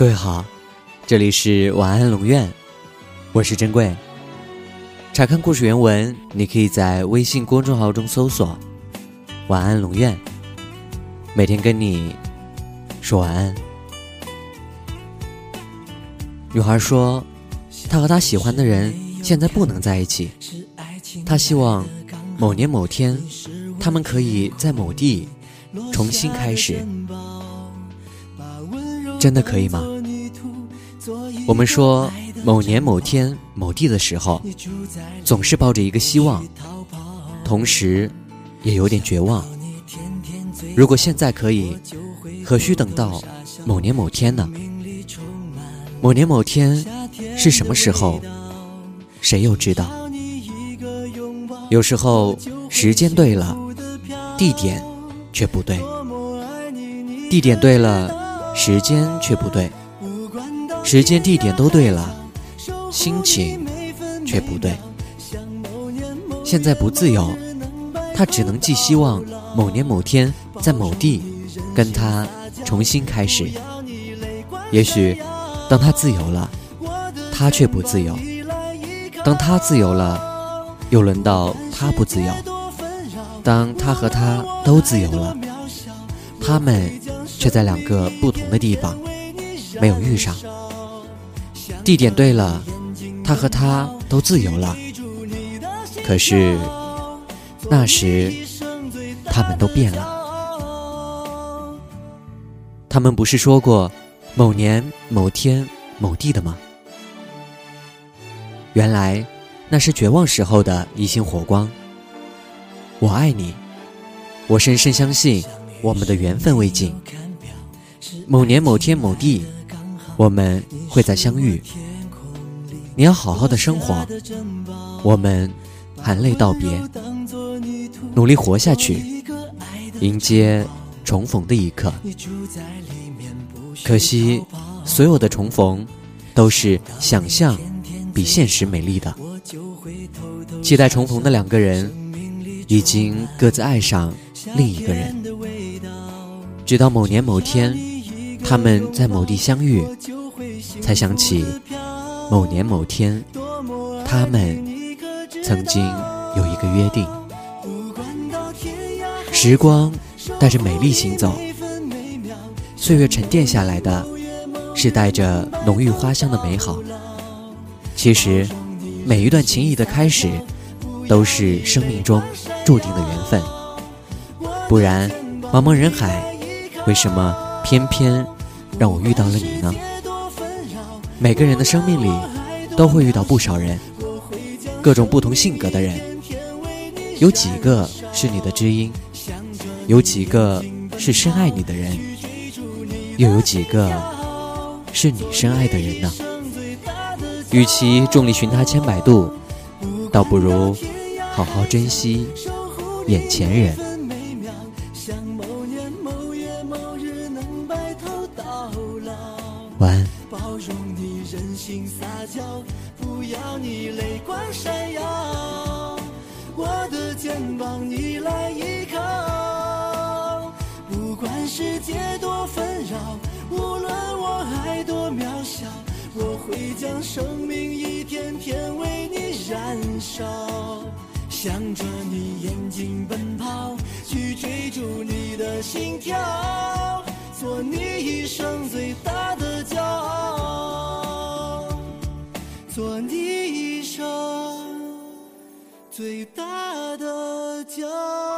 各位好，这里是晚安龙院，我是珍贵。查看故事原文，你可以在微信公众号中搜索“晚安龙院”，每天跟你说晚安。女孩说，她和她喜欢的人现在不能在一起，她希望某年某天，他们可以在某地重新开始。真的可以吗？我们说某年某天某地的时候，总是抱着一个希望，同时也有点绝望。如果现在可以，何须等到某年某天呢？某年某天是什么时候？谁又知道？有时候时间对了，地点却不对。地点对了。时间却不对，时间地点都对了，心情却不对。现在不自由，他只能寄希望某年某天在某地跟他重新开始。也许当他自由了，他却不自由；当他自由了，又轮到他不自由；当他和他都自由了，他们。却在两个不同的地方没有遇上。地点对了，他和她都自由了。可是那时他们都变了。他们不是说过某年某天某地的吗？原来那是绝望时候的一星火光。我爱你，我深深相信我们的缘分未尽。某年某天某地，我们会再相遇。你要好好的生活，我们含泪道别，努力活下去，迎接重逢的一刻。可惜，所有的重逢都是想象比现实美丽的。期待重逢的两个人，已经各自爱上另一个人。直到某年某天。他们在某地相遇，才想起某年某天，他们曾经有一个约定。时光带着美丽行走，岁月沉淀下来的，是带着浓郁花香的美好。其实，每一段情谊的开始，都是生命中注定的缘分。不然，茫茫人海，为什么偏偏？让我遇到了你呢。每个人的生命里都会遇到不少人，各种不同性格的人。有几个是你的知音，有几个是深爱你的人，又有几个是你深爱的人呢？与其众里寻他千百度，倒不如好好珍惜眼前人。晚安。包容你任性撒娇不要你泪光闪耀我的肩膀你来依靠不管世界多纷扰无论我爱多渺小我会将生命一天天为你燃烧。向着你眼睛奔跑去追逐你的心跳做你一生最大的做你一生最大的骄傲。